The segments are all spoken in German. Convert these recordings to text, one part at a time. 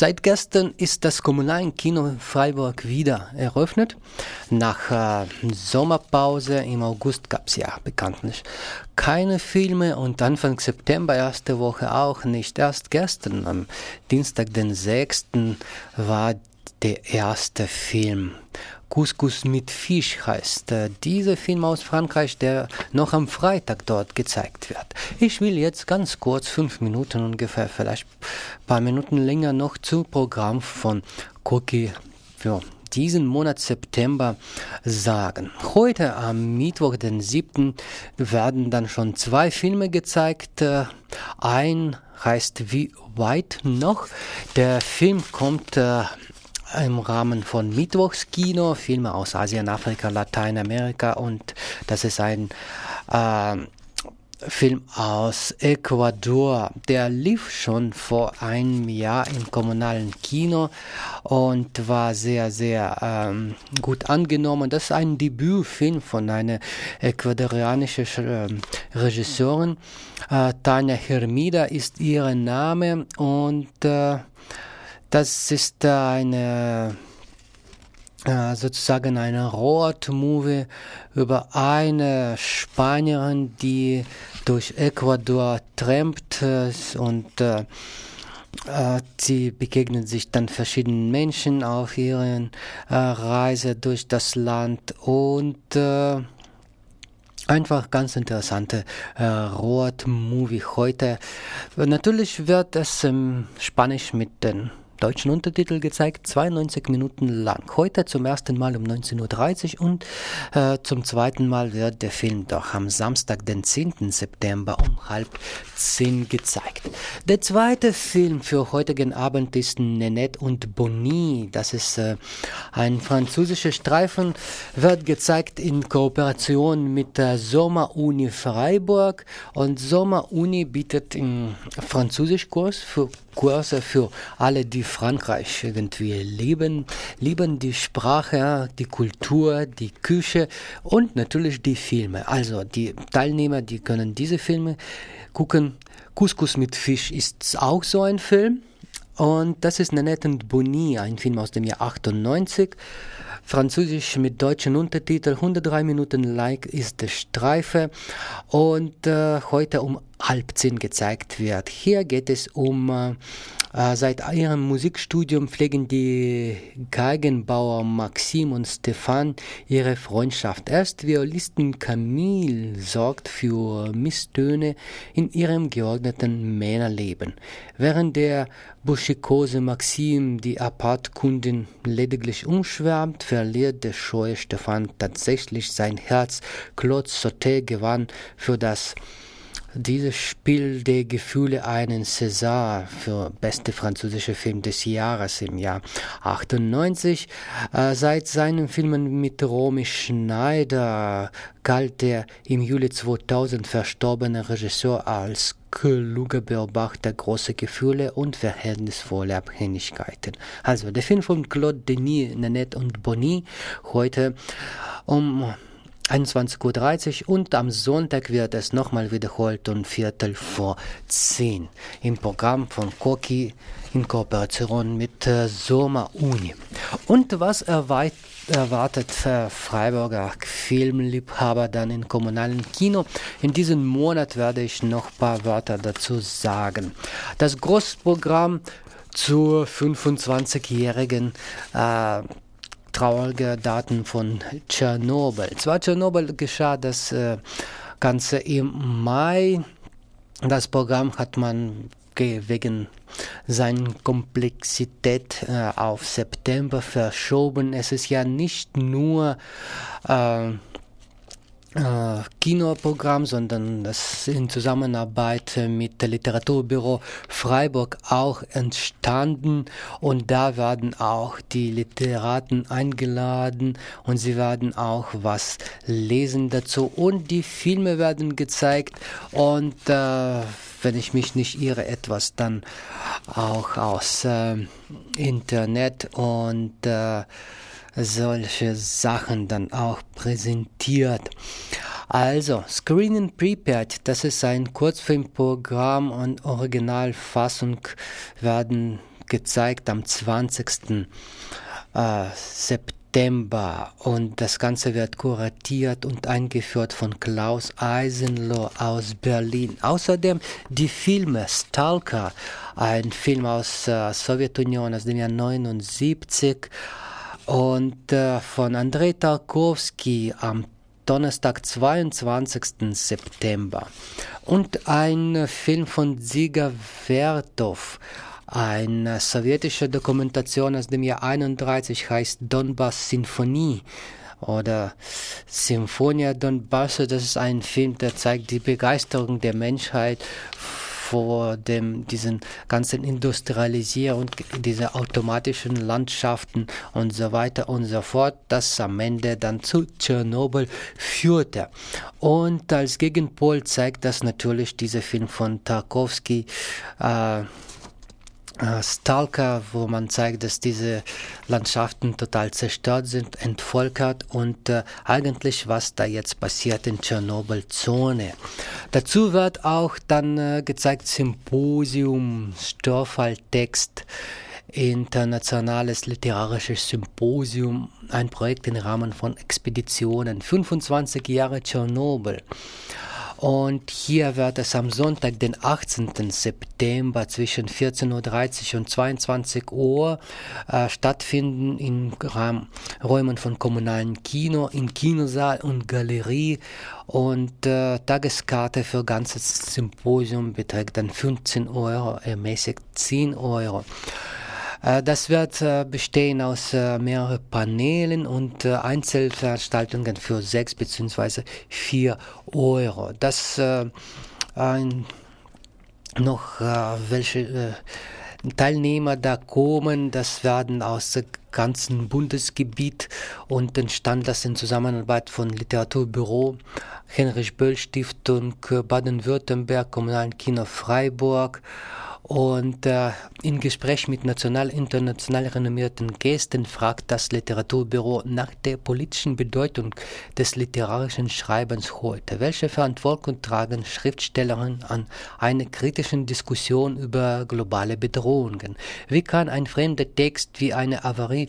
Seit gestern ist das Kommunalenkino Freiburg wieder eröffnet. Nach äh, Sommerpause im August gab es ja bekanntlich keine Filme und Anfang September, erste Woche auch nicht. Erst gestern, am Dienstag, den 6. war der erste Film. Couscous mit Fisch heißt äh, dieser Film aus Frankreich, der noch am Freitag dort gezeigt wird. Ich will jetzt ganz kurz, fünf Minuten ungefähr, vielleicht ein paar Minuten länger noch zum Programm von Cookie für diesen Monat September sagen. Heute am Mittwoch, den 7. werden dann schon zwei Filme gezeigt. Äh, ein heißt Wie weit noch? Der Film kommt äh, im Rahmen von Mittwochskino, Filme aus Asien, Afrika, Lateinamerika und das ist ein äh, Film aus Ecuador. Der lief schon vor einem Jahr im kommunalen Kino und war sehr, sehr ähm, gut angenommen. Das ist ein Debütfilm von einer ecuadorianischen äh, Regisseurin. Äh, Tanja Hermida ist ihr Name und äh, das ist eine äh, sozusagen eine Road-Movie über eine Spanierin, die durch Ecuador trampt äh, und äh, äh, sie begegnen sich dann verschiedenen Menschen auf ihren äh, Reise durch das Land und äh, einfach ganz interessante äh, Road-Movie heute. Natürlich wird es ähm, Spanisch mit den deutschen Untertitel gezeigt, 92 Minuten lang. Heute zum ersten Mal um 19.30 Uhr und äh, zum zweiten Mal wird der Film doch am Samstag, den 10. September um halb zehn gezeigt. Der zweite Film für heutigen Abend ist Nenette und Bonnie. Das ist äh, ein französischer Streifen, wird gezeigt in Kooperation mit der Sommeruni Freiburg und Sommeruni bietet einen Französischkurs für Kurse für alle, die Frankreich irgendwie lieben, lieben die Sprache, die Kultur, die Küche und natürlich die Filme. Also die Teilnehmer, die können diese Filme gucken. Couscous mit Fisch ist auch so ein Film. Und das ist Nanette und Bonnie, ein Film aus dem Jahr 98. Französisch mit deutschen Untertitel, 103 Minuten like ist der Streife und äh, heute um halb zehn gezeigt wird. Hier geht es um äh, seit ihrem Musikstudium pflegen die Geigenbauer Maxim und Stefan ihre Freundschaft. Erst Violisten Camille sorgt für Misstöne in ihrem geordneten Männerleben, während der buschikose Maxim die Apartkundin lediglich umschwärmt, verliert der scheue Stefan tatsächlich sein Herz. Claude Sauté gewann für das dieses Spiel der Gefühle einen César für beste französische Film des Jahres im Jahr 98. Äh, seit seinen Filmen mit Romy Schneider galt der im Juli 2000 verstorbene Regisseur als kluger Beobachter großer Gefühle und verhältnisvolle Abhängigkeiten. Also der Film von Claude Denis, Nanette und Bonny heute um 21.30 Uhr und am Sonntag wird es nochmal wiederholt um Viertel vor 10 im Programm von Koki in Kooperation mit äh, Soma Uni. Und was erwartet äh, Freiburger Filmliebhaber dann im kommunalen Kino? In diesem Monat werde ich noch ein paar Wörter dazu sagen. Das Großprogramm zur 25-jährigen äh, traurige Daten von Tschernobyl. Zwar Tschernobyl geschah das äh, Ganze im Mai. Das Programm hat man wegen seiner Komplexität äh, auf September verschoben. Es ist ja nicht nur äh, äh, Kinoprogramm, sondern das in Zusammenarbeit mit dem Literaturbüro Freiburg auch entstanden. Und da werden auch die Literaten eingeladen und sie werden auch was lesen dazu. Und die Filme werden gezeigt. Und äh, wenn ich mich nicht irre, etwas dann auch aus äh, Internet. Und äh, solche Sachen dann auch präsentiert. Also, Screening Prepared, das ist ein Kurzfilmprogramm und Originalfassung werden gezeigt am 20. Äh, September und das Ganze wird kuratiert und eingeführt von Klaus Eisenloh aus Berlin. Außerdem die Filme Stalker, ein Film aus äh, Sowjetunion aus dem Jahr 79 und äh, von Andrei Tarkovsky am Donnerstag, 22. September. Und ein Film von Siga Vertov, eine sowjetische Dokumentation aus dem Jahr 31 heißt Donbass Sinfonie oder Symphonia Donbass. Das ist ein Film, der zeigt die Begeisterung der Menschheit vor dem, diesen ganzen Industrialisierung, diese automatischen Landschaften und so weiter und so fort, das am Ende dann zu Tschernobyl führte. Und als Gegenpol zeigt das natürlich dieser Film von Tarkovsky, äh, Stalker, wo man zeigt, dass diese Landschaften total zerstört sind, entvölkert und äh, eigentlich was da jetzt passiert in Tschernobyl-Zone. Dazu wird auch dann äh, gezeigt Symposium, Störfalltext, internationales literarisches Symposium, ein Projekt im Rahmen von Expeditionen, 25 Jahre Tschernobyl. Und hier wird es am Sonntag, den 18. September zwischen 14.30 Uhr und 22 Uhr äh, stattfinden in Räumen von kommunalen Kino, im Kinosaal und Galerie. Und äh, Tageskarte für ganzes Symposium beträgt dann 15 Euro, ermäßigt 10 Euro. Äh, das wird äh, bestehen aus äh, mehreren Panelen und Einzelveranstaltungen für 6 bzw. 4 Euro. Das ein, noch welche Teilnehmer da kommen, das werden aus dem ganzen Bundesgebiet und entstand das in Zusammenarbeit von Literaturbüro, Heinrich Böll Stiftung, Baden-Württemberg, Kommunalen Kino Freiburg und äh, im Gespräch mit national international renommierten Gästen fragt das Literaturbüro nach der politischen Bedeutung des literarischen Schreibens heute. Welche Verantwortung tragen Schriftstellerinnen an einer kritischen Diskussion über globale Bedrohungen? Wie kann ein fremder Text wie eine Avarie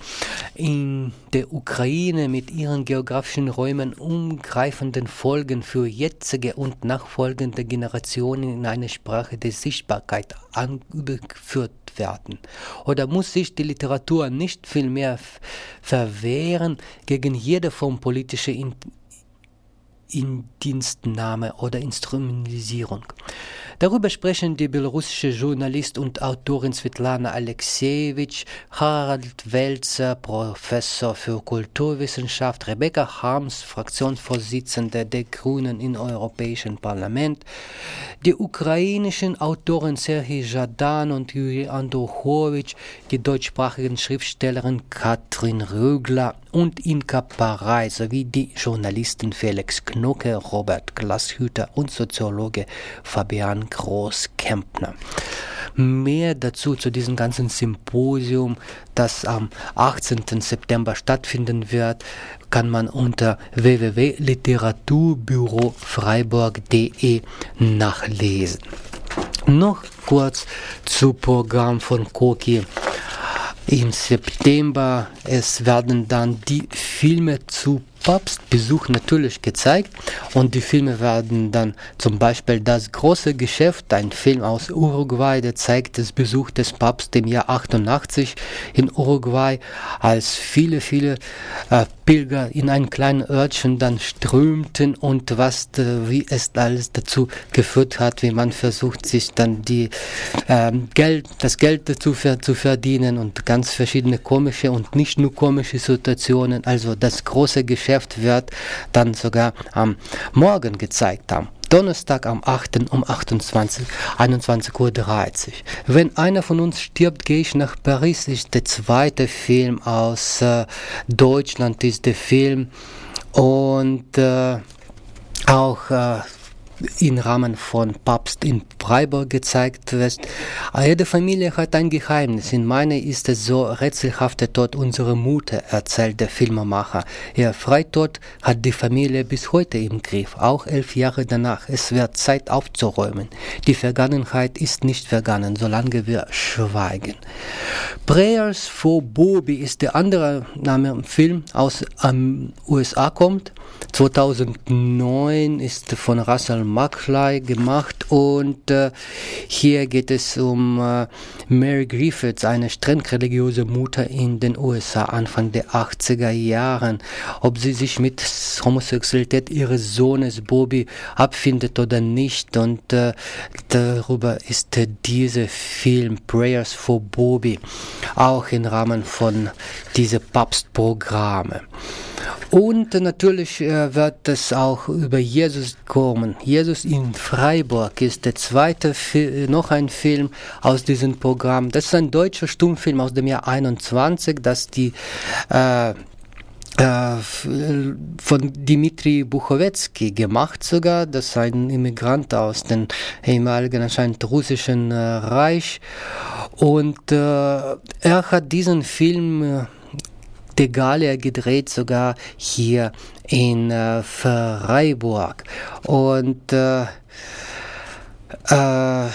in der Ukraine mit ihren geografischen Räumen umgreifenden Folgen für jetzige und nachfolgende Generationen in einer Sprache der Sichtbarkeit angeführt werden? Oder muss sich die Literatur nicht vielmehr verwehren gegen jede Form politischer Indienstnahme oder Instrumentalisierung? Darüber sprechen die belarussische Journalist und Autorin Svetlana Alexejewitsch, Harald Welzer, Professor für Kulturwissenschaft, Rebecca Harms, Fraktionsvorsitzende der Grünen im Europäischen Parlament, die ukrainischen Autoren Serhii Jadan und Juri Andruchowitsch, die deutschsprachigen Schriftstellerin Katrin Rögler und Inka Parei sowie die Journalisten Felix Knocke, Robert Glashüter und Soziologe Fabian Groß-Kempner. Mehr dazu zu diesem ganzen Symposium, das am 18. September stattfinden wird, kann man unter www.literaturbürofreiburg.de nachlesen. Noch kurz zu Programm von Koki. Im September es werden dann die Filme zu Papstbesuch natürlich gezeigt und die Filme werden dann zum Beispiel Das große Geschäft, ein Film aus Uruguay, der zeigt das Besuch des Papstes im Jahr 88 in Uruguay, als viele, viele äh, Pilger in ein kleines Örtchen dann strömten und was, äh, wie es alles dazu geführt hat, wie man versucht, sich dann die äh, Geld, das Geld dazu zu verdienen und ganz verschiedene komische und nicht nur komische Situationen. Also das große Geschäft Geschäft wird dann sogar am Morgen gezeigt haben. Donnerstag am 8. um 28, 21.30 Uhr. Wenn einer von uns stirbt, gehe ich nach Paris. Ist der zweite Film aus äh, Deutschland, ist der Film. Und äh, auch äh, im Rahmen von Papst in Freiburg gezeigt wird. Jede Familie hat ein Geheimnis. In meiner ist es so rätselhafte Tod unserer Mutter, erzählt der Filmemacher. Ihr Freitod hat die Familie bis heute im Griff, auch elf Jahre danach. Es wird Zeit aufzuräumen. Die Vergangenheit ist nicht vergangen, solange wir schweigen. Prayers for Bobby ist der andere Name im Film aus ähm, USA kommt. 2009 ist von Russell Mackley gemacht und äh, hier geht es um äh, Mary Griffiths, eine streng religiöse Mutter in den USA Anfang der 80er Jahren. Ob sie sich mit Homosexualität ihres Sohnes Bobby abfindet oder nicht und äh, darüber ist dieser Film Prayers for Bobby auch im Rahmen von diese Papstprogramme. Und natürlich äh, wird es auch über Jesus kommen. Jesus in Freiburg ist der zweite, noch ein Film aus diesem Programm. Das ist ein deutscher Stummfilm aus dem Jahr 21, das die äh, von Dimitri Buchowetsky gemacht sogar, das ist ein Immigrant aus dem ehemaligen anscheinend russischen Reich und äh, er hat diesen Film De Gallia gedreht, sogar hier in äh, Freiburg. Und äh, äh,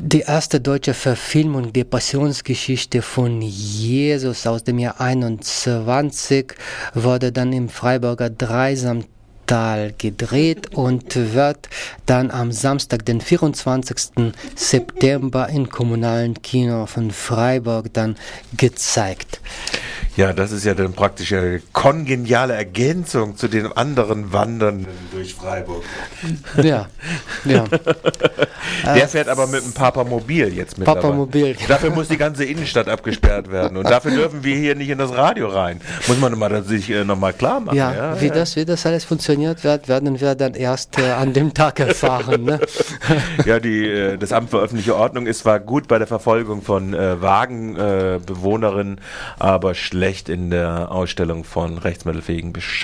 die erste deutsche Verfilmung der Passionsgeschichte von Jesus aus dem Jahr 21 wurde dann im Freiburger Dreisam gedreht und wird dann am Samstag, den 24. September im kommunalen Kino von Freiburg dann gezeigt. Ja, das ist ja dann praktisch eine kongeniale Ergänzung zu den anderen Wandernden durch Freiburg. Ja, ja. Der fährt aber mit dem Papamobil jetzt mit. Papamobil. Dafür muss die ganze Innenstadt abgesperrt werden und dafür dürfen wir hier nicht in das Radio rein. Muss man sich äh, nochmal klar machen. Ja, ja wie. Das, wie das alles funktioniert wird, werden wir dann erst äh, an dem Tag erfahren. Ne? ja, die, äh, das Amt für öffentliche Ordnung ist zwar gut bei der Verfolgung von äh, Wagenbewohnerinnen, aber schlecht in der Ausstellung von rechtsmittelfähigen Bescheid.